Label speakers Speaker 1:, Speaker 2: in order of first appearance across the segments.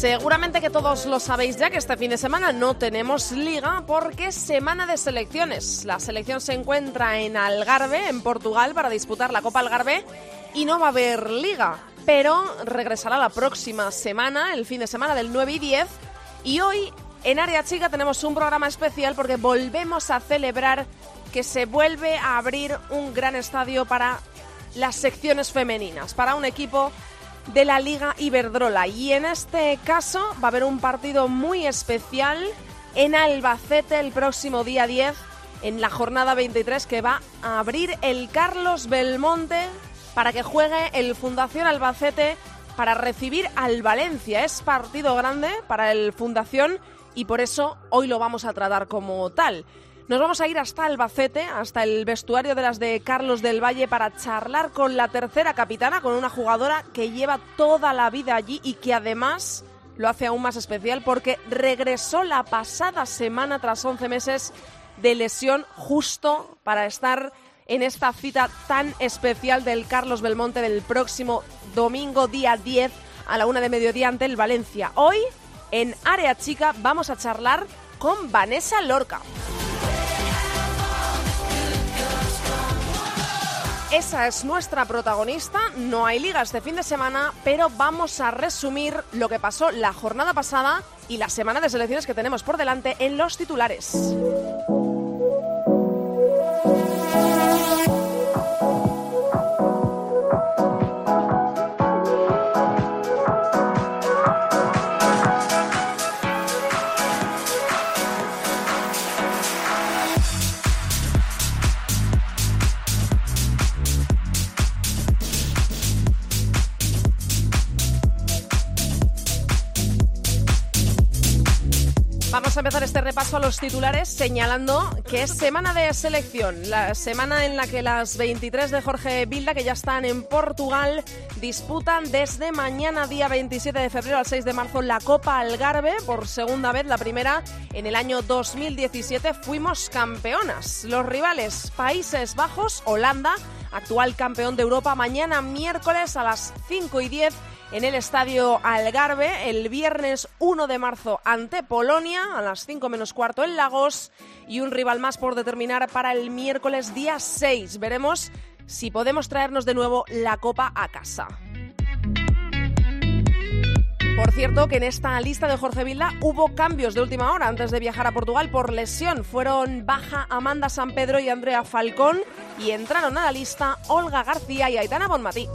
Speaker 1: Seguramente que todos lo sabéis ya que este fin de semana no tenemos liga porque es semana de selecciones. La selección se encuentra en Algarve, en Portugal, para disputar la Copa Algarve y no va a haber liga, pero regresará la próxima semana, el fin de semana del 9 y 10. Y hoy en Área Chica tenemos un programa especial porque volvemos a celebrar que se vuelve a abrir un gran estadio para las secciones femeninas, para un equipo de la Liga Iberdrola. Y en este caso va a haber un partido muy especial en Albacete el próximo día 10, en la jornada 23, que va a abrir el Carlos Belmonte para que juegue el Fundación Albacete para recibir al Valencia. Es partido grande para el Fundación y por eso hoy lo vamos a tratar como tal. Nos vamos a ir hasta Albacete, hasta el vestuario de las de Carlos del Valle para charlar con la tercera capitana, con una jugadora que lleva toda la vida allí y que además lo hace aún más especial porque regresó la pasada semana tras 11 meses de lesión justo para estar en esta cita tan especial del Carlos Belmonte del próximo domingo día 10 a la una de mediodía ante el Valencia. Hoy en Área Chica vamos a charlar con Vanessa Lorca. Esa es nuestra protagonista. No hay liga este fin de semana, pero vamos a resumir lo que pasó la jornada pasada y la semana de selecciones que tenemos por delante en los titulares. Titulares señalando que es semana de selección, la semana en la que las 23 de Jorge Vilda, que ya están en Portugal, disputan desde mañana, día 27 de febrero al 6 de marzo, la Copa Algarve, por segunda vez, la primera en el año 2017, fuimos campeonas. Los rivales, Países Bajos, Holanda, actual campeón de Europa, mañana miércoles a las 5 y 10 en el estadio Algarve el viernes 1 de marzo ante Polonia a las 5 menos cuarto en Lagos y un rival más por determinar para el miércoles día 6. Veremos si podemos traernos de nuevo la copa a casa. Por cierto, que en esta lista de Jorge Vilda hubo cambios de última hora antes de viajar a Portugal por lesión. Fueron baja Amanda San Pedro y Andrea Falcón y entraron a la lista Olga García y Aitana Bonmatí.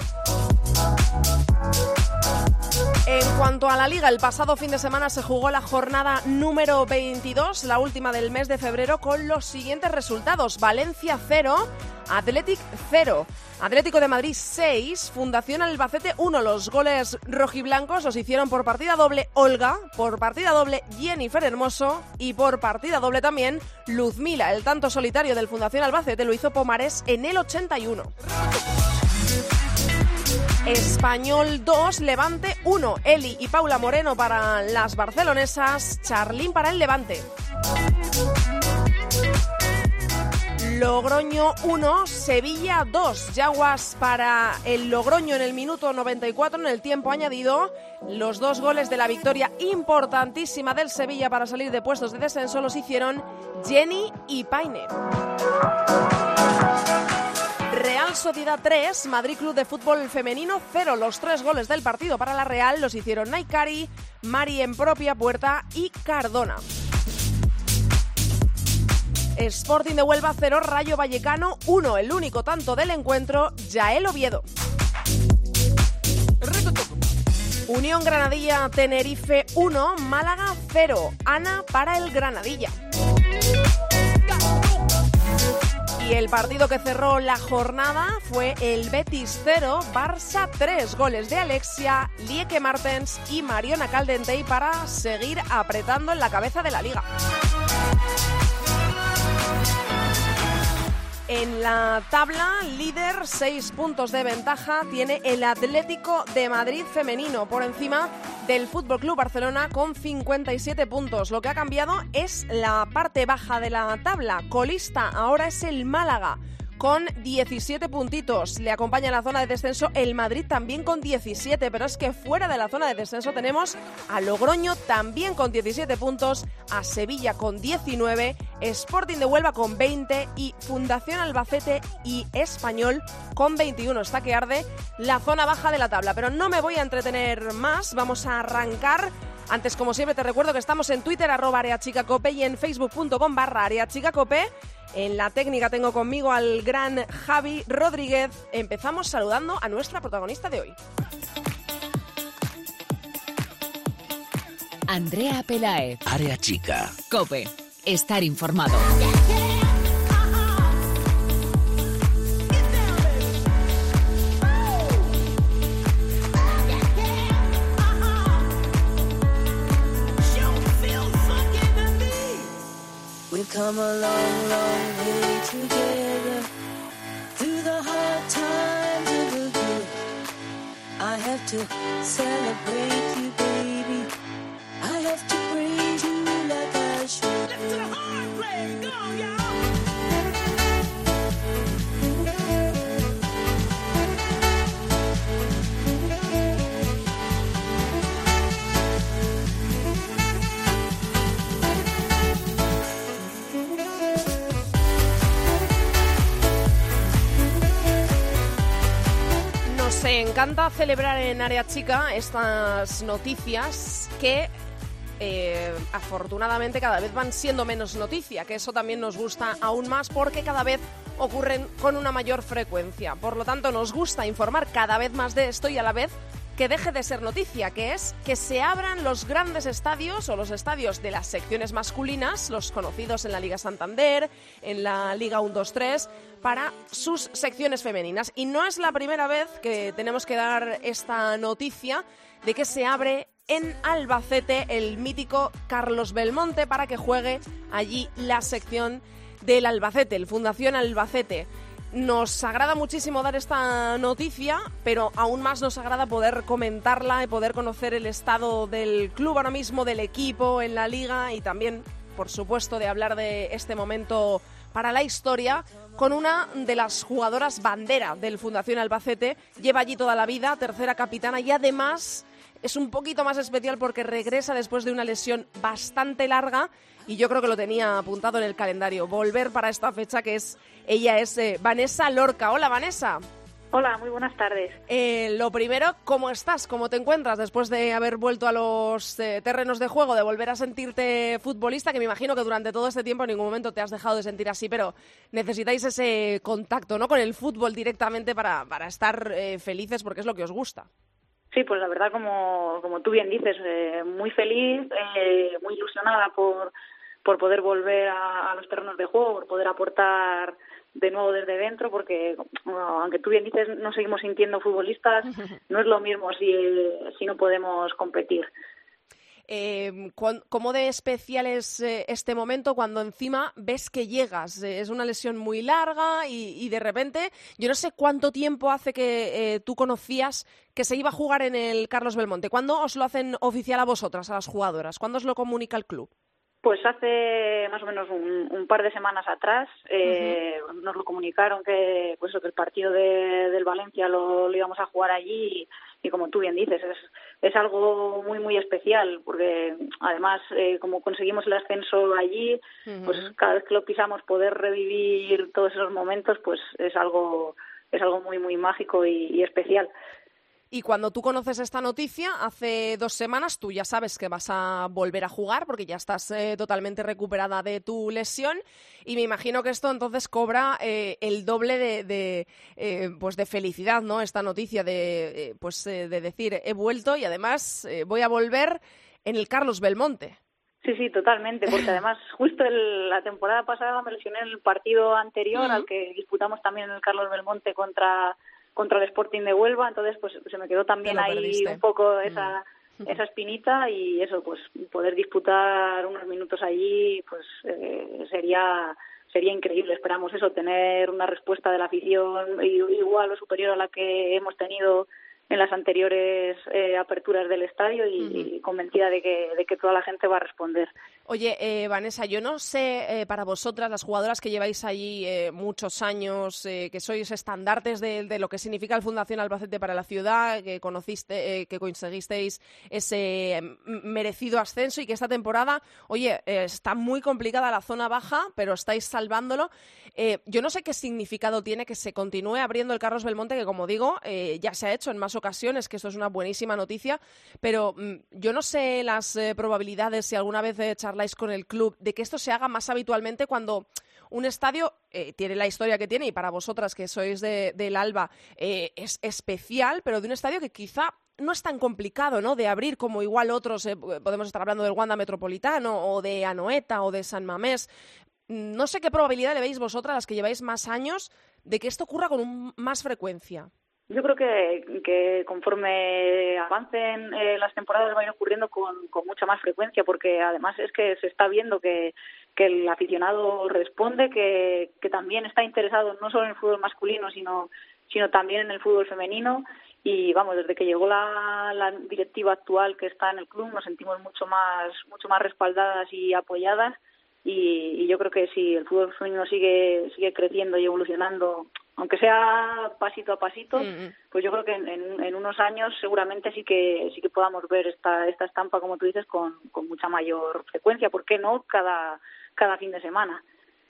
Speaker 1: En cuanto a la liga, el pasado fin de semana se jugó la jornada número 22, la última del mes de febrero, con los siguientes resultados. Valencia 0, Athletic 0, Atlético de Madrid 6, Fundación Albacete 1. Los goles rojiblancos los hicieron por partida doble Olga, por partida doble Jennifer Hermoso y por partida doble también Luzmila. El tanto solitario del Fundación Albacete lo hizo Pomares en el 81. Español 2, Levante 1. Eli y Paula Moreno para las barcelonesas, Charlín para el Levante. Logroño 1, Sevilla 2. Yaguas para el Logroño en el minuto 94 en el tiempo añadido. Los dos goles de la victoria importantísima del Sevilla para salir de puestos de descenso los hicieron Jenny y Paine. Sociedad 3, Madrid Club de Fútbol Femenino 0. Los tres goles del partido para la Real los hicieron Naikari, Mari en propia puerta y Cardona. Sporting de Huelva 0, Rayo Vallecano 1. El único tanto del encuentro, Yael Oviedo. Unión Granadilla Tenerife 1, Málaga 0. Ana para el Granadilla. Y el partido que cerró la jornada fue el Betis 0, Barça 3 goles de Alexia, Lieke Martens y Mariona Caldentey para seguir apretando en la cabeza de la liga. En la tabla, líder, seis puntos de ventaja, tiene el Atlético de Madrid femenino por encima del Fútbol Club Barcelona con 57 puntos. Lo que ha cambiado es la parte baja de la tabla. Colista ahora es el Málaga con 17 puntitos. Le acompaña en la zona de descenso el Madrid también con 17, pero es que fuera de la zona de descenso tenemos a Logroño también con 17 puntos, a Sevilla con 19, Sporting de Huelva con 20 y Fundación Albacete y Español con 21. Está que arde la zona baja de la tabla, pero no me voy a entretener más, vamos a arrancar antes, como siempre, te recuerdo que estamos en Twitter, arroba areachicacope y en facebook.com barra areachicacope. En la técnica tengo conmigo al gran Javi Rodríguez. Empezamos saludando a nuestra protagonista de hoy.
Speaker 2: Andrea Pelaez.
Speaker 3: Área Chica.
Speaker 2: Cope. Estar informado.
Speaker 4: Come a long, long way together through the hard times and the good. I have to celebrate you, baby. I have to praise you like I should. Left to the hard go, y'all.
Speaker 1: Encanta celebrar en Área Chica estas noticias que eh, afortunadamente cada vez van siendo menos noticia, que eso también nos gusta aún más porque cada vez ocurren con una mayor frecuencia. Por lo tanto, nos gusta informar cada vez más de esto y a la vez que deje de ser noticia, que es que se abran los grandes estadios o los estadios de las secciones masculinas, los conocidos en la Liga Santander, en la Liga 1-2-3, para sus secciones femeninas. Y no es la primera vez que tenemos que dar esta noticia de que se abre en Albacete el mítico Carlos Belmonte para que juegue allí la sección del Albacete, el Fundación Albacete. Nos agrada muchísimo dar esta noticia, pero aún más nos agrada poder comentarla y poder conocer el estado del club ahora mismo, del equipo en la liga y también, por supuesto, de hablar de este momento para la historia con una de las jugadoras bandera del Fundación Albacete. Lleva allí toda la vida, tercera capitana y además es un poquito más especial porque regresa después de una lesión bastante larga y yo creo que lo tenía apuntado en el calendario. Volver para esta fecha que es ella es eh, Vanessa Lorca. Hola Vanessa.
Speaker 5: Hola, muy buenas tardes.
Speaker 1: Eh, lo primero, ¿cómo estás? ¿Cómo te encuentras después de haber vuelto a los eh, terrenos de juego, de volver a sentirte futbolista? Que me imagino que durante todo este tiempo en ningún momento te has dejado de sentir así, pero necesitáis ese contacto ¿no? con el fútbol directamente para, para estar eh, felices porque es lo que os gusta.
Speaker 5: Sí, pues la verdad, como, como tú bien dices, eh, muy feliz, eh, muy ilusionada por, por poder volver a, a los terrenos de juego, por poder aportar de nuevo desde dentro, porque bueno, aunque tú bien dices, no seguimos sintiendo futbolistas, no es lo mismo si, si no podemos competir.
Speaker 1: Eh, ¿Cómo de especial es eh, este momento cuando encima ves que llegas? Eh, es una lesión muy larga y, y de repente, yo no sé cuánto tiempo hace que eh, tú conocías que se iba a jugar en el Carlos Belmonte. ¿Cuándo os lo hacen oficial a vosotras, a las jugadoras? ¿Cuándo os lo comunica el club?
Speaker 5: Pues hace más o menos un, un par de semanas atrás eh, nos lo comunicaron que pues que el partido de, del Valencia lo, lo íbamos a jugar allí y, y como tú bien dices es, es algo muy muy especial porque además eh, como conseguimos el ascenso allí pues cada vez que lo pisamos poder revivir todos esos momentos pues es algo es algo muy muy mágico y, y especial.
Speaker 1: Y cuando tú conoces esta noticia, hace dos semanas tú ya sabes que vas a volver a jugar porque ya estás eh, totalmente recuperada de tu lesión y me imagino que esto entonces cobra eh, el doble de, de, eh, pues de felicidad, ¿no? Esta noticia de, eh, pues, eh, de decir he vuelto y además eh, voy a volver en el Carlos Belmonte.
Speaker 5: Sí, sí, totalmente, porque además justo el- la temporada pasada me lesioné en el partido anterior al que disputamos también en el Carlos Belmonte contra contra el Sporting de Huelva, entonces pues se me quedó también ahí
Speaker 1: perdiste.
Speaker 5: un poco esa esa espinita y eso pues poder disputar unos minutos allí pues eh, sería sería increíble esperamos eso tener una respuesta de la afición igual o superior a la que hemos tenido en las anteriores eh, aperturas del estadio y, y convencida de que, de que toda la gente va a responder.
Speaker 1: Oye, eh, Vanessa, yo no sé eh, para vosotras, las jugadoras que lleváis allí eh, muchos años, eh, que sois estandartes de, lo que significa el Fundación Albacete para la ciudad, que conociste, que conseguisteis ese mm, merecido ascenso y que esta temporada, oye, está muy complicada la zona baja, pero estáis salvándolo. Yo no sé qué significado tiene que se continúe abriendo el Carlos Belmonte, que como digo, ya se ha hecho en más ocasiones, que esto es una buenísima noticia, pero mm, yo no sé las probabilidades, si alguna vez eh, con el club, de que esto se haga más habitualmente cuando un estadio eh, tiene la historia que tiene y para vosotras que sois de- del Alba eh, es especial, pero de un estadio que quizá no es tan complicado, ¿no? De abrir como igual otros, eh, podemos estar hablando del Wanda Metropolitano o de Anoeta o de San Mamés. No sé qué probabilidad le veis vosotras, las que lleváis más años, de que esto ocurra con un- más frecuencia.
Speaker 5: Yo creo que, que conforme avancen eh, las temporadas va a ir ocurriendo con, con mucha más frecuencia, porque además es que se está viendo que, el aficionado responde, que, que también está interesado no solo en el fútbol masculino, sino, sino también en el fútbol femenino. Y vamos, desde que llegó la, la directiva actual que está en el club, nos sentimos mucho más, mucho más respaldadas y apoyadas. Y, y yo creo que si el fútbol femenino sigue, sigue creciendo y evolucionando, aunque sea pasito a pasito,
Speaker 1: Mm, mm.
Speaker 5: pues yo creo que en, en- en unos años seguramente sí que sí que podamos ver esta esta estampa como tú dices con, con mucha mayor frecuencia. ¿por qué no cada cada fin de semana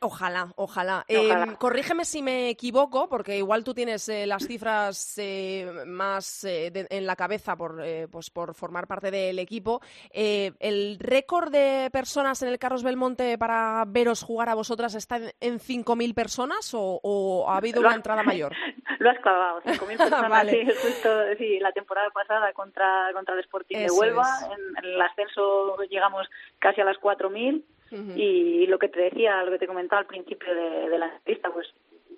Speaker 1: Ojalá, ojalá.
Speaker 5: Ojalá.
Speaker 1: Eh, corrígeme si me equivoco, porque igual tú tienes eh, las cifras eh, más eh, de- en la cabeza por, eh, pues por formar parte del equipo. Eh, ¿El récord de personas en el Carlos Belmonte para veros jugar a vosotras está en, en 5.000 personas o, o ha habido
Speaker 5: Lo
Speaker 1: una
Speaker 5: has-
Speaker 1: entrada mayor?
Speaker 5: lo has clavado 5.000 personas
Speaker 1: Vale.
Speaker 5: sí, justo sí, la temporada pasada contra contra el Sporting de Huelva en el ascenso llegamos casi a las 4.000 Y lo que te decía, lo que te comentaba al principio de, de la entrevista, pues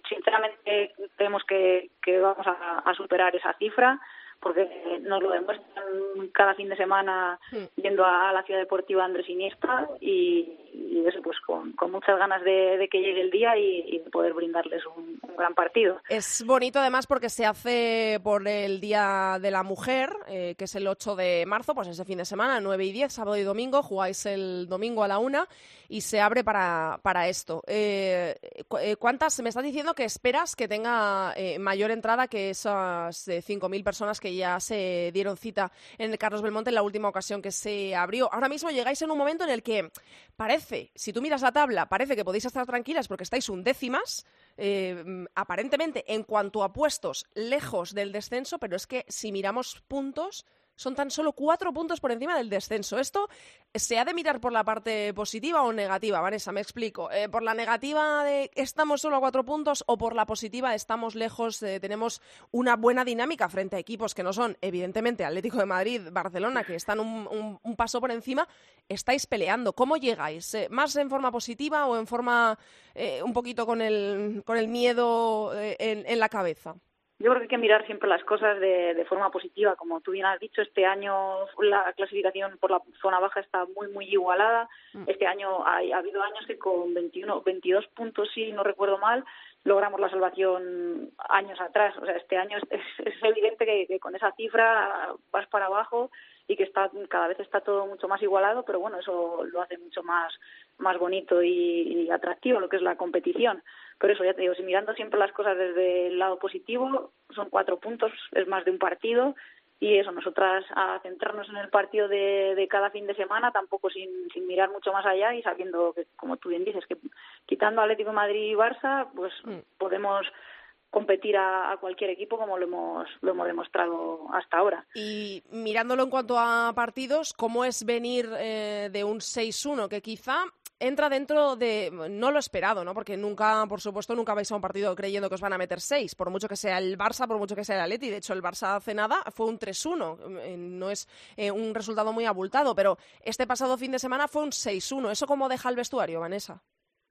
Speaker 5: sinceramente creemos que, que vamos a, a superar esa cifra porque nos lo demuestran cada fin de semana
Speaker 1: Mm.
Speaker 5: yendo a, la ciudad deportiva Andrés Iniesta y, y eso pues con, con muchas ganas de, de que llegue el día y, y de poder brindarles un, un gran partido.
Speaker 1: Es bonito además porque se hace por el Día de la Mujer, eh, que es el 8 de marzo, pues ese fin de semana, 9 y 10, sábado y domingo, jugáis el domingo a la una y se abre para, para esto. Eh, eh, ¿Cuántas, me estás diciendo que esperas que tenga eh, mayor entrada que esas eh, 5.000 personas que ya se dieron cita en Carlos Belmonte en la última ocasión que se abrió? Ahora mismo llegáis en un momento en el que parece, si tú miras la tabla, parece que podéis estar tranquilas porque estáis undécimas, eh, aparentemente en cuanto a puestos lejos del descenso, pero es que si miramos puntos, son tan solo cuatro puntos por encima del descenso. ¿Esto se ha de mirar por la parte positiva o negativa? Vanessa, me explico. Eh, ¿Por la negativa de estamos solo a cuatro puntos o por la positiva estamos lejos, eh, tenemos una buena dinámica frente a equipos que no son, evidentemente, Atlético de Madrid, Barcelona, que están un, paso por encima? Estáis peleando. ¿Cómo llegáis? Eh, ¿Más en forma positiva o en forma un poquito con el, con el miedo en la cabeza?
Speaker 5: Yo creo que hay que mirar siempre las cosas de, de forma positiva. Como tú bien has dicho, este año la clasificación por la zona baja está muy, muy igualada. Este año ha, ha habido años que con 21, 22 puntos, si no recuerdo mal, logramos la salvación años atrás. O sea, este año es, es- es evidente que, que con esa cifra vas para abajo y que está cada vez está todo mucho más igualado, pero bueno, eso lo hace mucho más más bonito y, y atractivo lo que es la competición. Pero eso, ya te digo, si mirando siempre las cosas desde el lado positivo, son cuatro puntos, es más de un partido, y eso, nosotras a centrarnos en el partido de, de cada fin de semana, tampoco sin, sin mirar mucho más allá y sabiendo que, como tú bien dices, que quitando Atlético Madrid y Barça, pues
Speaker 1: Mm.
Speaker 5: podemos competir a, a cualquier equipo como lo hemos, lo hemos demostrado hasta ahora.
Speaker 1: Y mirándolo en cuanto a partidos, ¿cómo es venir eh, de un 6-1 que quizá entra dentro de no lo esperado, ¿no? Porque nunca, por supuesto, nunca vais a un partido creyendo que os van a meter seis, por mucho que sea el Barça, por mucho que sea el Atleti. De hecho, el Barça hace nada fue un 3-1, eh, no es eh, un resultado muy abultado, pero este pasado fin de semana fue un 6-1. ¿Eso cómo deja el vestuario, Vanessa?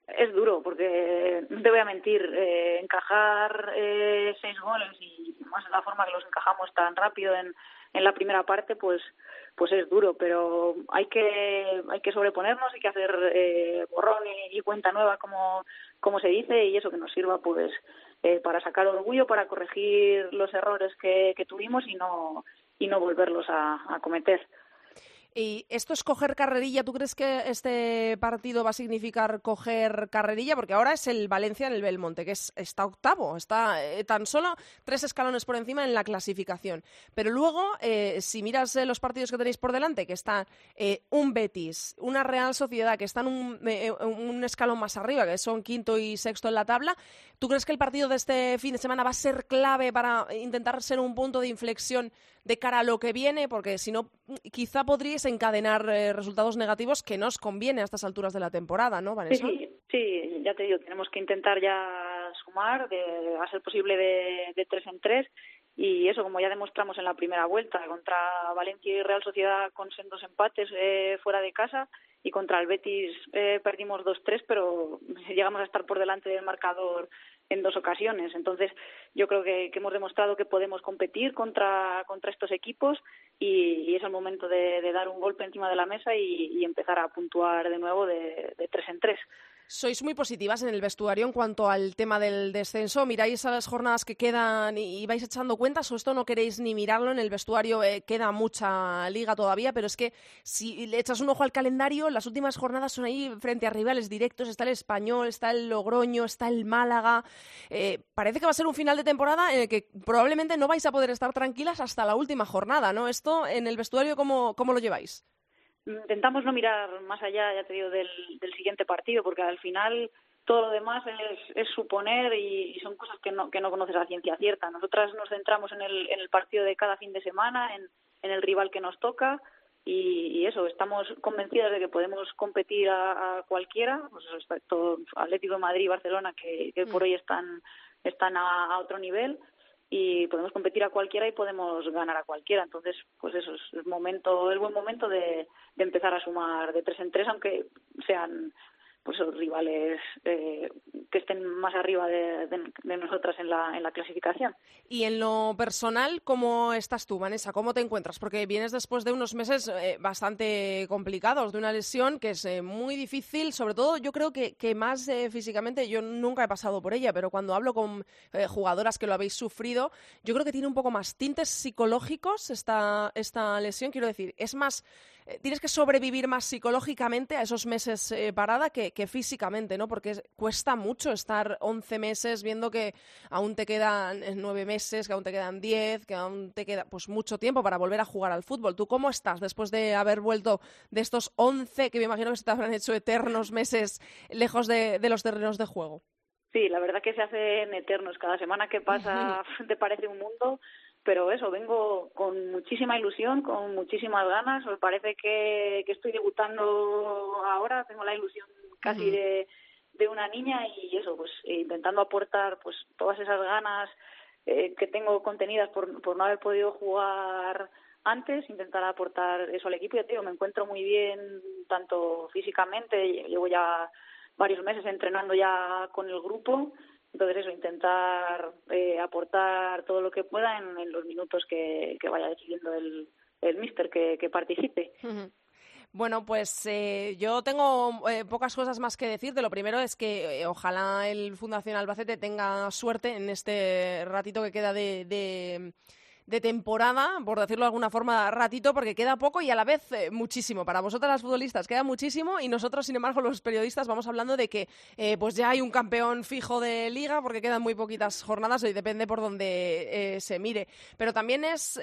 Speaker 5: Es duro, porque no te voy a mentir, eh, encajar eh, seis goles y más de la forma que los encajamos tan rápido en, en la primera parte, pues pues es duro, pero hay que hay que sobreponernos, hay que hacer eh, borrón y, cuenta nueva, como, como se dice, y eso que nos sirva pues eh, para sacar orgullo, para corregir los errores que, que tuvimos y no y no volverlos a, a cometer.
Speaker 1: ¿Y esto es coger carrerilla? ¿Tú crees que este partido va a significar coger carrerilla? Porque ahora es el Valencia en el Belmonte, que es, está octavo, está eh, tan solo tres escalones por encima en la clasificación. Pero luego, eh, si miras eh, los partidos que tenéis por delante, que está un Betis, una Real Sociedad, que están un, un escalón más arriba, que son quinto y sexto en la tabla, ¿tú crees que el partido de este fin de semana va a ser clave para intentar ser un punto de inflexión de cara a lo que viene? Porque si no, quizá podríais encadenar eh, resultados negativos que nos conviene a estas alturas de la temporada, ¿no, Vanessa?
Speaker 5: Sí, ya te digo, tenemos que intentar ya sumar, de, a ser posible de, de tres en tres, y eso, como ya demostramos en la primera vuelta, contra Valencia y Real Sociedad con sendos empates eh, fuera de casa, y contra el Betis eh, perdimos 2-3, pero llegamos a estar por delante del marcador en dos ocasiones. Entonces, yo creo que, hemos demostrado que podemos competir contra, contra estos equipos y, es el momento de, dar un golpe encima de la mesa y, empezar a puntuar de nuevo de, de tres en tres
Speaker 1: sois muy positivas en el vestuario en cuanto al tema del descenso. ¿Miráis a las jornadas que quedan y, vais echando cuentas o esto no queréis ni mirarlo? En el vestuario eh, queda mucha liga todavía, pero es que si le echas un ojo al calendario, las últimas jornadas son ahí frente a rivales directos. Está el Español, está el Logroño, está el Málaga. Eh, parece que va a ser un final de temporada en el que probablemente no vais a poder estar tranquilas hasta la última jornada, ¿no? Esto en el vestuario, ¿cómo, cómo lo lleváis?
Speaker 5: Intentamos no mirar más allá, ya te digo, del, del siguiente partido, porque al final todo lo demás es, es suponer y, son cosas que no, que no conoces a ciencia cierta. Nosotras nos centramos en el, en el partido de cada fin de semana, en, en el rival que nos toca y, eso, estamos convencidas de que podemos competir a, cualquiera, pues respecto Atlético de Madrid y Barcelona, que, que por mm. hoy están, están a otro nivel y podemos competir a cualquiera y podemos ganar a cualquiera. Entonces, pues eso es el momento, el buen momento de, de empezar a sumar de tres en tres, aunque sean pues rivales eh, que estén más arriba de, nosotras en la, en la clasificación.
Speaker 1: Y en lo personal, ¿cómo estás tú, Vanessa? ¿Cómo te encuentras? Porque vienes después de unos meses eh, bastante complicados, de una lesión que es eh, muy difícil, sobre todo yo creo que, que más físicamente, yo nunca he pasado por ella, pero cuando hablo con jugadoras que lo habéis sufrido, yo creo que tiene un poco más tintes psicológicos esta, esta lesión, quiero decir, es más tienes que sobrevivir más psicológicamente a esos meses parada que, físicamente, ¿no? Porque cuesta mucho estar 11 meses viendo que aún te quedan 9 eh, meses, que aún te quedan 10, que aún te queda pues mucho tiempo para volver a jugar al fútbol. ¿Tú cómo estás después de haber vuelto de estos 11 que me imagino que se te habrán hecho eternos meses lejos de, de los terrenos de juego?
Speaker 5: Sí, la verdad que se hacen eternos. Cada semana que pasa te parece un mundo pero eso, vengo con muchísima ilusión, con muchísimas ganas. Me parece que, que estoy debutando ahora, tengo la ilusión casi de, de una niña y eso, pues intentando aportar pues todas esas ganas eh, que tengo contenidas por, por no haber podido jugar antes, intentar aportar eso al equipo. Ya te digo, me encuentro muy bien tanto físicamente, llevo ya varios meses entrenando ya con el grupo entonces eso, intentar eh, aportar todo lo que pueda en, los minutos que, vaya decidiendo el, el míster que, participe.
Speaker 1: Bueno, pues eh, yo tengo eh, pocas cosas más que decir. De lo primero es que ojalá el Fundación Albacete tenga suerte en este ratito que queda de temporada, por decirlo de alguna forma, ratito, porque queda poco y a la vez eh, muchísimo. Para vosotras las futbolistas queda muchísimo y nosotros, sin embargo, los periodistas vamos hablando de que eh, pues ya hay un campeón fijo de liga porque quedan muy poquitas jornadas y depende por donde eh, se mire. Pero también es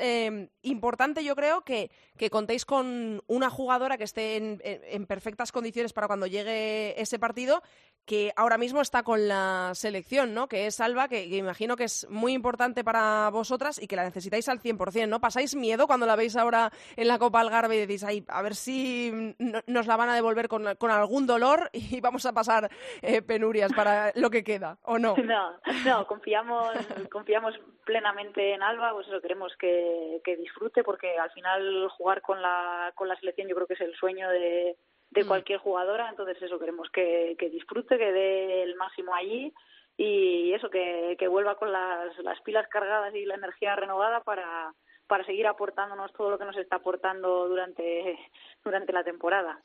Speaker 1: importante, yo creo, que, que contéis con una jugadora que esté en perfectas condiciones para cuando llegue ese partido que ahora mismo está con la selección, ¿no? Que es Alba, que, imagino que es muy importante para vosotras y que la necesitáis al 100%, ¿no? ¿Pasáis miedo cuando la veis ahora en la Copa Algarve y decís, Ay, a ver si nos la van a devolver con, algún dolor y vamos a pasar eh, penurias para lo que queda, ¿o no?
Speaker 5: No, no, confiamos, confiamos plenamente en Alba, pues eso, queremos que, que disfrute porque al final jugar con la, con la selección yo creo que es el sueño de, de mm. cualquier jugadora, entonces eso, queremos que, que disfrute, que dé el máximo allí y eso, que, que vuelva con las, las pilas cargadas y la energía renovada para, para seguir aportándonos todo lo que nos está aportando durante, durante la temporada.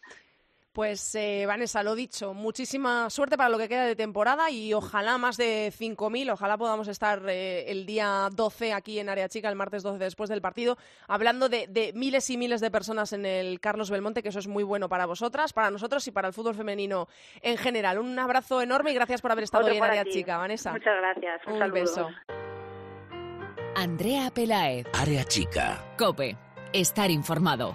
Speaker 1: Pues eh, Vanessa, lo dicho, muchísima suerte para lo que queda de temporada y ojalá más de 5.000, ojalá podamos estar eh, el día 12 aquí en Área Chica, el martes 12 después del partido, hablando de, miles y miles de personas en el Carlos Belmonte, que eso es muy bueno para vosotras, para nosotros y para el fútbol femenino en general. Un abrazo enorme y gracias por haber estado hoy en Área Chica, Vanessa.
Speaker 5: Muchas gracias. Un,
Speaker 1: beso.
Speaker 2: Andrea Pelaez.
Speaker 3: Área Chica.
Speaker 2: Cope. Estar informado.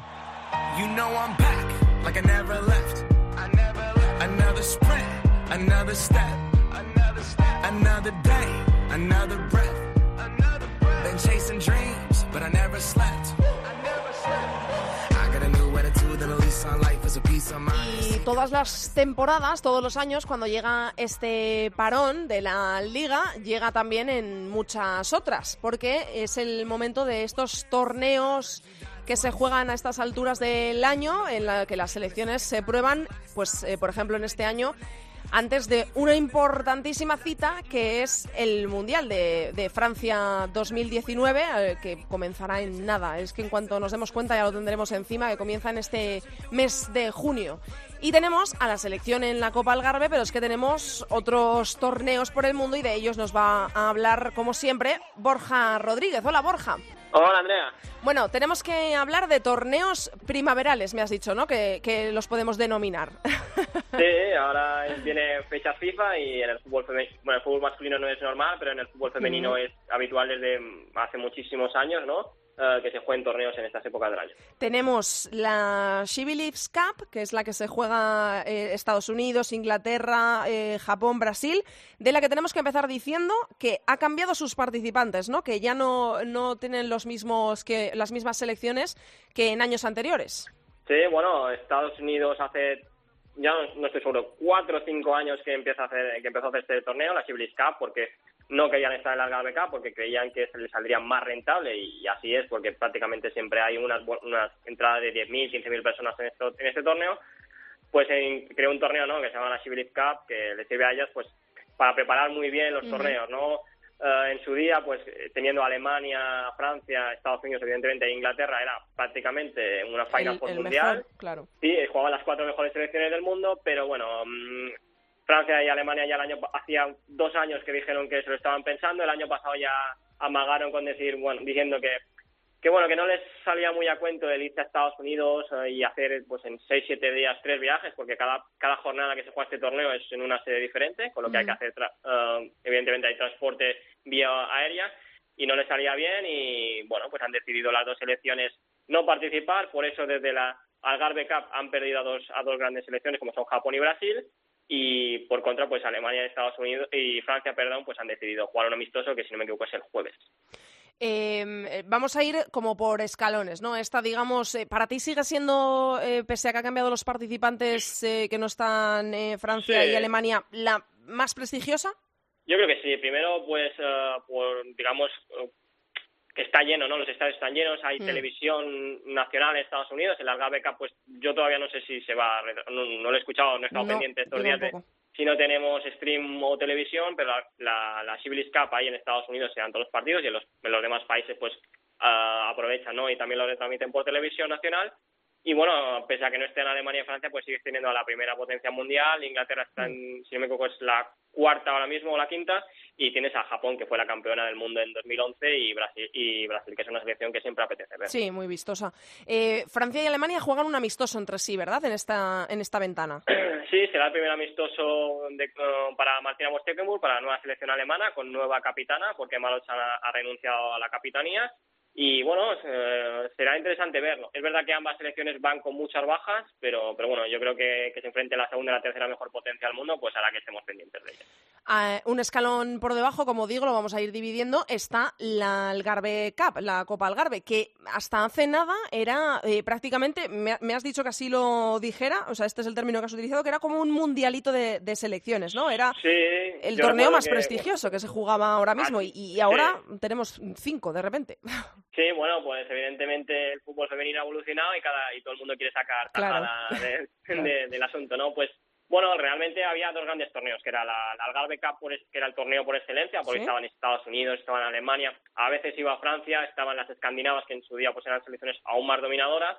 Speaker 3: Like I never left. I never left. Another sprint, another step, another step, another day, another breath, another breath. Been chasing dreams, but I never slept. I never slept. I
Speaker 1: todas las temporadas, todos los años, cuando llega este parón de la liga, llega también en muchas otras, porque es el momento de estos torneos que se juegan a estas alturas del año, en la que las selecciones se prueban, pues eh, por ejemplo en este año, antes de una importantísima cita que es el Mundial de, Francia 2019, eh, que comenzará en nada. Es que en cuanto nos demos cuenta ya lo tendremos encima, que comienza en este mes de junio. Y tenemos a la selección en la Copa Algarve, pero es que tenemos otros torneos por el mundo y de ellos nos va a hablar, como siempre, Borja Rodríguez. Hola, Borja.
Speaker 6: Hola, Andrea.
Speaker 1: Bueno, tenemos que hablar de torneos primaverales, me has dicho, ¿no? Que, los podemos denominar.
Speaker 6: Sí, ahora viene fecha FIFA y en el fútbol femenino, bueno, el fútbol masculino no es normal, pero en el fútbol femenino es habitual desde hace muchísimos años, ¿no? Eh, que se jueguen torneos en estas épocas del año.
Speaker 1: Tenemos la She Cup, que es la que se juega eh, Estados Unidos, Inglaterra, eh, Japón, Brasil, de la que tenemos que empezar diciendo que ha cambiado sus participantes, ¿no? Que ya no, no tienen los mismos que las mismas selecciones que en años anteriores.
Speaker 6: Sí, bueno, Estados Unidos hace ya no, estoy seguro, cuatro o cinco años que empieza a hacer, que empezó a hacer este torneo, la Civilis Cup, porque no querían estar en la BK porque creían que se les saldría más rentable y así es, porque prácticamente siempre hay unas, unas entradas de 10.000, 15.000 personas en, esto, en este torneo, pues creó un torneo ¿no? que se llama la Civilis Cup, que les sirve a ellas pues para preparar muy bien los torneos, ¿no? Eh, en su día, pues teniendo Alemania, Francia, Estados Unidos, evidentemente, e Inglaterra, era prácticamente una Final mundial.
Speaker 1: claro.
Speaker 6: Sí, jugaban las cuatro mejores selecciones del mundo, pero bueno, mm, Francia y Alemania ya el año hacía dos años que dijeron que se lo estaban pensando, el año pasado ya amagaron con decir, bueno, diciendo que que bueno, que no les salía muy a cuento el irse a Estados Unidos eh, y hacer pues en seis, siete días tres viajes, porque cada, cada jornada que se juega este torneo es en una sede diferente, con lo que hay que hacer, uh, evidentemente hay transporte vía aérea, y no les salía bien y bueno, pues han decidido las dos selecciones no participar, por eso desde la Algarve Cup han perdido a dos, a dos grandes selecciones como son Japón y Brasil, y por contra pues Alemania y Estados Unidos y Francia perdón pues han decidido jugar un amistoso que si no me equivoco es el jueves
Speaker 1: em, eh, vamos a ir como por escalones, ¿no? Esta, digamos, eh, para ti sigue siendo, eh, pese a que ha cambiado los participantes que no están Francia y Alemania, la más prestigiosa.
Speaker 6: Yo creo que sí. Primero, pues, por, digamos, que está lleno, ¿no? Los estadios están llenos, hay mm. televisión nacional en Estados Unidos, el Algarve Cup, pues yo todavía no sé si se va, no, lo he escuchado, no he estado pendiente estos días si no tenemos stream o televisión, pero la, la, Civilis Cup ahí en Estados Unidos se dan todos los partidos y en los, los demás países pues uh, aprovechan, ¿no? Y también lo retransmiten por televisión nacional y bueno, pese a que no esté en Alemania y Francia, pues sigue teniendo a la primera potencia mundial. Inglaterra está, en, mm. si no me equivoco, es la cuarta ahora mismo o la quinta. Y tienes a Japón, que fue la campeona del mundo en 2011, y Brasil, y Brasil que es una selección que siempre apetece ver.
Speaker 1: Sí, muy vistosa. Eh, Francia y Alemania juegan un amistoso entre sí, ¿verdad? En esta, en esta ventana.
Speaker 6: Sí, será el primer amistoso de, para Martina Bostekenburg, para la nueva selección alemana, con nueva capitana, porque Maloch ha renunciado a la capitanía y bueno, eh, será interesante verlo. Es verdad que ambas selecciones van con muchas bajas, pero, pero bueno, yo creo que, que se enfrente la segunda y la tercera mejor potencia del mundo, pues hará que estemos pendientes de ellas.
Speaker 1: Ah, un escalón por debajo, como digo, lo vamos a ir dividiendo, está la Algarve Cup, la Copa Algarve, que hasta hace nada era eh, prácticamente, me, me has dicho que así lo dijera, o sea, este es el término que has utilizado, que era como un mundialito de, de selecciones, ¿no? Era
Speaker 6: Sí,
Speaker 1: el torneo más
Speaker 6: que,
Speaker 1: prestigioso que se jugaba ahora mismo
Speaker 6: Ah,
Speaker 1: y, y ahora tenemos cinco de repente.
Speaker 6: Sí, bueno, pues evidentemente el fútbol femenino ha evolucionado y cada y todo el mundo quiere sacar
Speaker 1: Claro.
Speaker 6: de- de- del asunto, ¿no? Pues bueno, realmente había dos grandes torneos, que era la, la Algarve Cup, por que era el torneo por excelencia, porque
Speaker 1: Sí.
Speaker 6: estaban Estados Unidos, estaban Alemania, a veces iba a Francia, estaban las escandinavas, que en su día pues eran selecciones aún más dominadoras,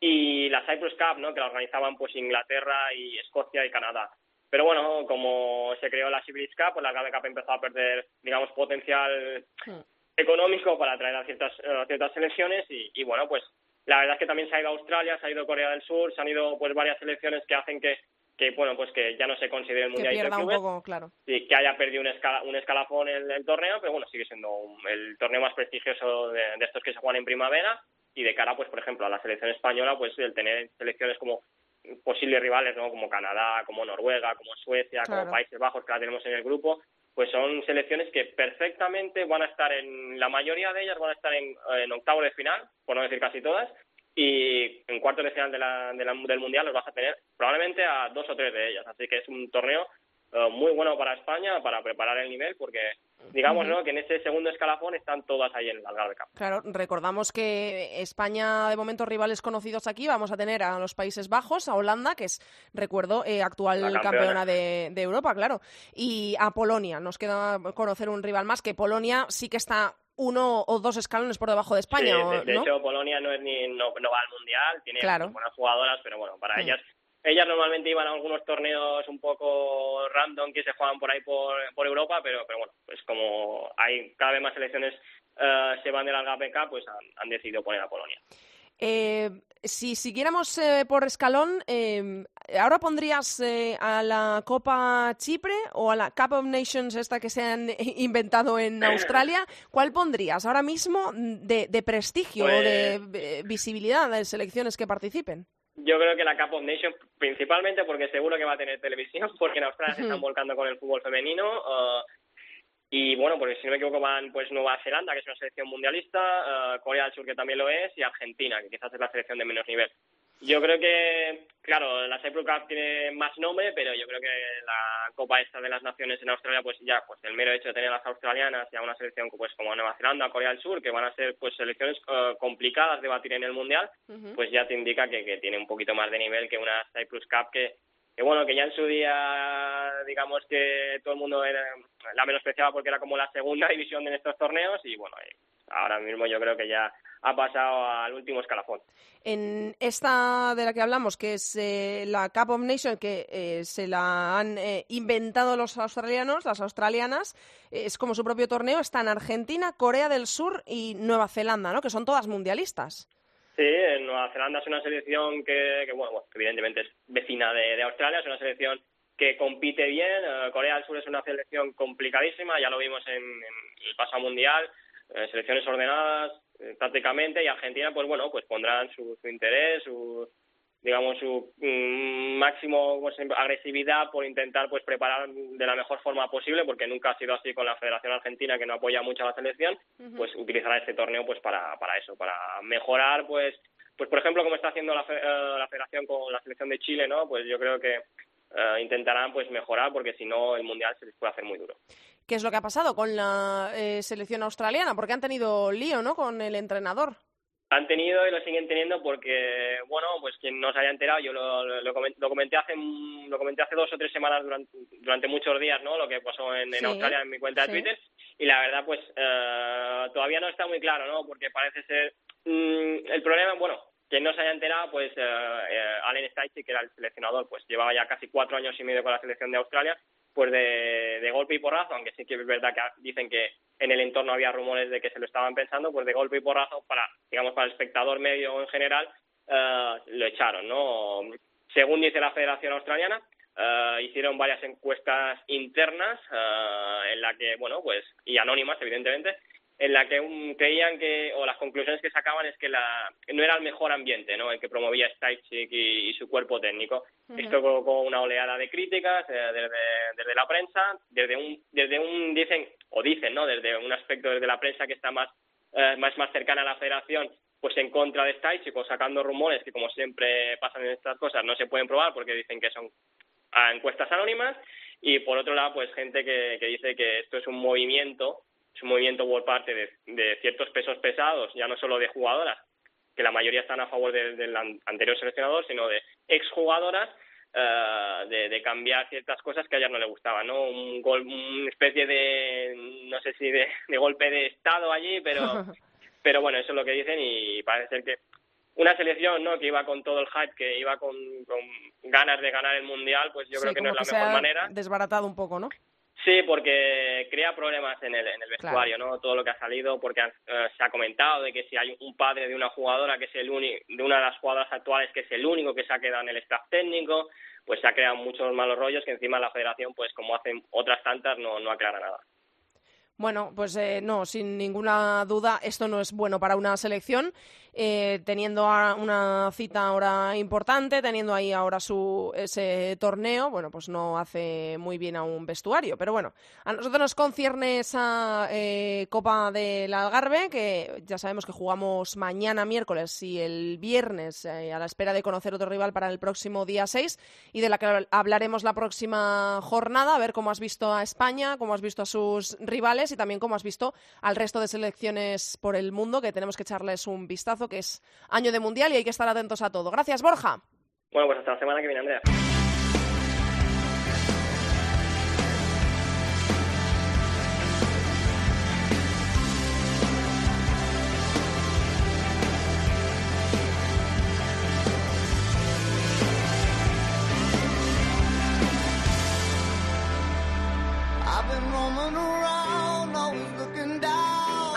Speaker 6: y la Cyprus Cup, ¿no? Que la organizaban pues Inglaterra y Escocia y Canadá. Pero bueno, como se creó la Civilized Cup, pues la Cup empezó a perder, digamos, potencial
Speaker 1: Hmm.
Speaker 6: económico para atraer a ciertas, eh, a ciertas selecciones y, y, bueno, pues la verdad es que también se ha ido Australia, se ha ido Corea del Sur, se han ido pues varias selecciones que hacen que, que bueno, pues que ya no se considere el
Speaker 1: que
Speaker 6: Mundial de
Speaker 1: pierda un
Speaker 6: Clubes
Speaker 1: poco, claro.
Speaker 6: y que haya perdido un, escala- un escalafón el torneo, pero bueno, sigue siendo un- el torneo más prestigioso de, de estos que se juegan en primavera y de cara, pues por ejemplo, a la selección española, pues el tener selecciones como posibles rivales, ¿no? Como Canadá, como Noruega, como Suecia,
Speaker 1: Claro.
Speaker 6: como Países Bajos que la tenemos en el grupo, pues son selecciones que perfectamente van a estar en, la mayoría de ellas van a estar en, en octavo de final, por no decir casi todas, y en cuartos de final de la- de la- del Mundial los vas a tener probablemente a dos o tres de ellas. Así que es un torneo eh, muy bueno para España para preparar el nivel porque digamos ¿no? que en ese segundo escalafón están todas ahí en el Algarve Cup.
Speaker 1: Claro, recordamos que España, de momento, rivales conocidos aquí, vamos a tener a los Países Bajos, a Holanda, que es, recuerdo, eh, actual campeona,
Speaker 6: campeona.
Speaker 1: de, de Europa, claro, y a Polonia. Nos queda conocer un rival más, que Polonia sí que está uno o dos escalones por debajo de España,
Speaker 6: Sí,
Speaker 1: ¿o-
Speaker 6: de, de
Speaker 1: ¿no?
Speaker 6: hecho, Polonia no es ni no, no va al mundial, tiene
Speaker 1: Claro.
Speaker 6: buenas jugadoras, pero bueno, para
Speaker 1: Mm.
Speaker 6: ellas ellas normalmente iban a algunos torneos un poco random que se juegan por ahí por, por Europa, pero pero bueno, pues como hay cada vez más selecciones eh, se van del Algarve Cup, pues han, han decidido poner a Polonia.
Speaker 1: Eh, si siguiéramos eh, por escalón, eh, ¿ahora pondrías eh, a la Copa Chipre o a la Cup of Nations esta que se han inventado en Australia? ¿Cuál pondrías ahora mismo de, de prestigio o de eh, visibilidad de selecciones que participen?
Speaker 6: Yo creo que la Cup of Nations, principalmente porque seguro que va a tener televisión, porque en Australia se están volcando con el fútbol femenino. eh, y bueno, porque si no me equivoco van pues Nueva Zelanda, que es una selección mundialista, eh, Corea del Sur, que también lo es, y Argentina, que quizás es la selección de menos nivel. Yo creo que, claro, la Cyprus Cup tiene más nombre, pero yo creo que la Copa esta de las Naciones en Australia, pues ya, pues el mero hecho de tener a las australianas y a una selección pues como Nueva Zelanda, Corea del Sur, que van a ser pues selecciones eh, complicadas de batir en el Mundial, pues ya te indica que, que tiene un poquito más de nivel que una Cyprus Cup que, que bueno, que ya en su día, digamos que todo el mundo era, la menospreciaba porque era como la segunda división en estos torneos y bueno, eh, ahora mismo yo creo que ya ha pasado al último escalafón.
Speaker 1: En esta de la que hablamos, que es eh, la Cup of Nations, que eh, se la han eh, inventado los australianos, las australianas, es como su propio torneo, están Argentina, Corea del Sur y Nueva Zelanda, ¿no? Que son todas mundialistas.
Speaker 6: Sí, en Nueva Zelanda es una selección que, que, bueno, bueno, evidentemente es vecina de, de Australia, es una selección que compite bien. Corea del Sur es una selección complicadísima, ya lo vimos en, en el pasado mundial, eh, selecciones ordenadas eh, tácticamente y Argentina, pues bueno, pues pondrán su, su interés, su digamos su mm, máximo pues, agresividad por intentar pues preparar de la mejor forma posible porque nunca ha sido así con la Federación Argentina que no apoya mucho a la selección pues utilizará este torneo pues para para eso para mejorar pues pues por ejemplo como está haciendo la, fe- eh, la Federación con la selección de Chile no pues yo creo que eh, intentarán pues mejorar porque si no el mundial se les puede hacer muy duro
Speaker 1: ¿Qué es lo que ha pasado con la eh, selección australiana? Porque han tenido lío, ¿no? Con el entrenador.
Speaker 6: han tenido y lo siguen teniendo porque bueno pues quien no se haya enterado yo lo, lo, lo comen- lo comenté hace lo comenté hace dos o tres semanas durante, durante muchos días no lo que pasó en, Australia en mi cuenta
Speaker 1: sí.
Speaker 6: de Twitter y la verdad pues eh, todavía no está muy claro no porque parece ser mm, el problema bueno quien no se haya enterado pues eh, eh, Allen Steichen que era el seleccionador pues llevaba ya casi cuatro años y medio con la selección de Australia pues de, golpe y porrazo, aunque sí que es verdad que dicen que en el entorno había rumores de que se lo estaban pensando, pues de golpe y porrazo para, digamos, para el espectador medio en general, eh, lo echaron, ¿no? Según dice la Federación Australiana, eh, hicieron varias encuestas internas eh, en la que, bueno, pues, y anónimas, evidentemente, en la que un- creían que, o las conclusiones que sacaban es que la, no era el mejor ambiente, ¿no? El que promovía Stajcic y, y su cuerpo técnico. Esto provocó una oleada de críticas eh, desde, desde la prensa, desde un, desde un, dicen, o dicen, ¿no? Desde un aspecto desde la prensa que está más, eh, más, más cercana a la federación, pues en contra de Stajcic o sacando rumores que como siempre pasan en estas cosas no se pueden probar porque dicen que son a encuestas anónimas y por otro lado pues gente que, que dice que esto es un movimiento es un movimiento por parte de, de ciertos pesos pesados ya no solo de jugadoras que la mayoría están a favor del, an- anterior seleccionador sino de exjugadoras eh, de, de cambiar ciertas cosas que a ellas no le gustaban no un gol una especie de no sé si de, de golpe de estado allí pero pero bueno eso es lo que dicen y parece ser que una selección no que iba con todo el hype que iba con, con ganas de ganar el mundial pues yo
Speaker 1: Sí,
Speaker 6: creo que no es la mejor
Speaker 1: ha
Speaker 6: manera.
Speaker 1: desbaratado un poco, ¿no?
Speaker 6: Sí porque crea problemas en el, en el vestuario no todo lo que ha salido porque han- eh, se ha comentado de que si hay un padre de una jugadora que es el único de una de las jugadoras actuales que es el único que se ha quedado en el staff técnico pues se ha creado muchos malos rollos que encima la federación pues como hacen otras tantas no no aclara nada.
Speaker 1: Bueno, pues eh, no, sin ninguna duda, esto no es bueno para una selección. Eh, teniendo una cita ahora importante, teniendo ahí ahora su ese torneo, bueno, pues no hace muy bien a un vestuario. Pero bueno, a nosotros nos concierne esa eh, Copa del Algarve, que ya sabemos que jugamos mañana miércoles y el viernes eh, a la espera de conocer otro rival para el próximo día 6 y de la que hablaremos la próxima jornada, a ver cómo has visto a España, cómo has visto a sus rivales y también cómo has visto al resto de selecciones por el mundo, que tenemos que echarles un vistazo, que es año de mundial y hay que estar atentos a todo. Gracias, Borja.
Speaker 6: bueno pues hasta la semana que viene Andrea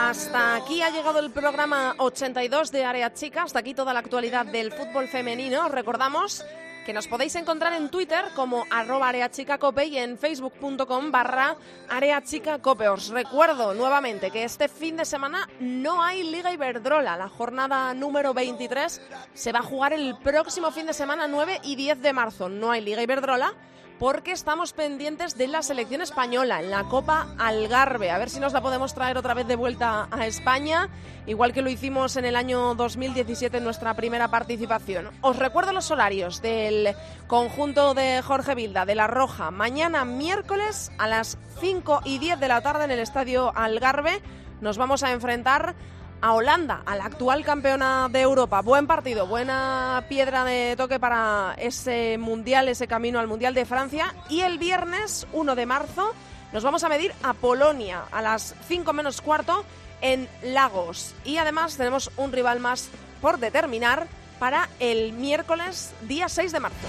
Speaker 1: Hasta aquí ha llegado el programa 82 de Área Chica, hasta aquí toda la actualidad del fútbol femenino. Os Recordamos que nos podéis encontrar en Twitter como arroba areachicacope y en facebook.com barra areachicacope. Os recuerdo nuevamente que este fin de semana no hay Liga Iberdrola. La jornada número 23 se va a jugar el próximo fin de semana 9 y 10 de marzo. No hay Liga Iberdrola porque estamos pendientes de la selección española en la Copa Algarve. A ver si nos la podemos traer otra vez de vuelta a España, igual que lo hicimos en el año 2017 en nuestra primera participación. Os recuerdo los horarios del conjunto de Jorge Vilda, de La Roja, mañana miércoles a las 5 y 10 de la tarde en el Estadio Algarve. Nos vamos a enfrentar a Holanda, a la actual campeona de Europa. Buen partido, buena piedra de toque para ese mundial, ese camino al mundial de Francia. Y el viernes 1 de marzo nos vamos a medir a Polonia a las 5 menos cuarto en Lagos. Y además tenemos un rival más por determinar para el miércoles día 6 de marzo.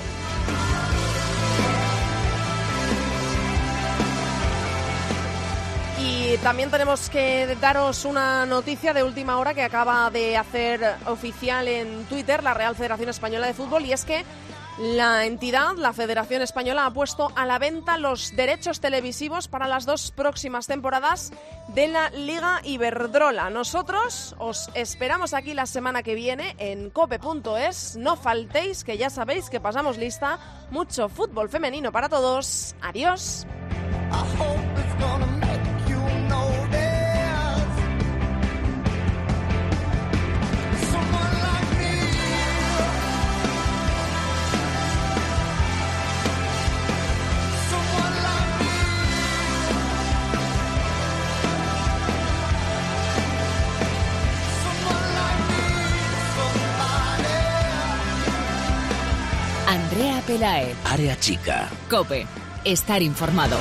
Speaker 1: También tenemos que daros una noticia de última hora que acaba de hacer oficial en Twitter la Real Federación Española de Fútbol y es que la entidad, la Federación Española, ha puesto a la venta los derechos televisivos para las dos próximas temporadas de la Liga Iberdrola. Nosotros os esperamos aquí la semana que viene en cope.es. No faltéis, que ya sabéis que pasamos lista. Mucho fútbol femenino para todos. Adiós.
Speaker 2: Pelae,
Speaker 7: Área chica.
Speaker 2: Cope, estar informado.